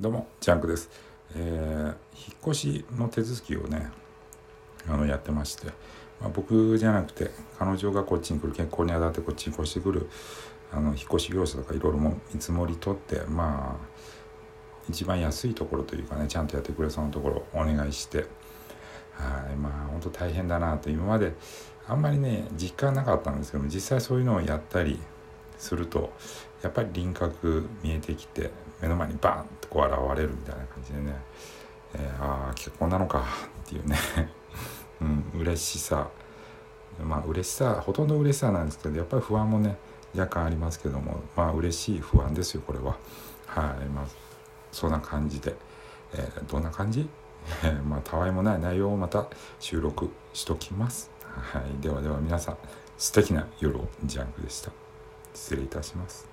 どうもジャンクです、えー、引っ越しの手続きをねあのやってまして、まあ、僕じゃなくて彼女がこっちに来る結婚にあたってこっちに越してくるあの引っ越し業者とかいろいろも見積もり取ってまあ一番安いところというかねちゃんとやってくれそうなところお願いしてはいまあ本当大変だなと今まであんまりね実感なかったんですけども実際そういうのをやったりするとやっぱり輪郭見えてきて目の前にバーンとこう現れるみたいな感じでね、えー、ああ結婚なのかっていうね。うん嬉しさ。まあ嬉しさほとんど嬉しさなんですけどやっぱり不安もね若干ありますけどもまあ嬉しい不安ですよこれは。はいまあそんな感じで、えー、どんな感じ？まあたわいもない内容をまた収録しときます。はいではでは皆さん素敵な夜をジャンクでした。失礼いたします。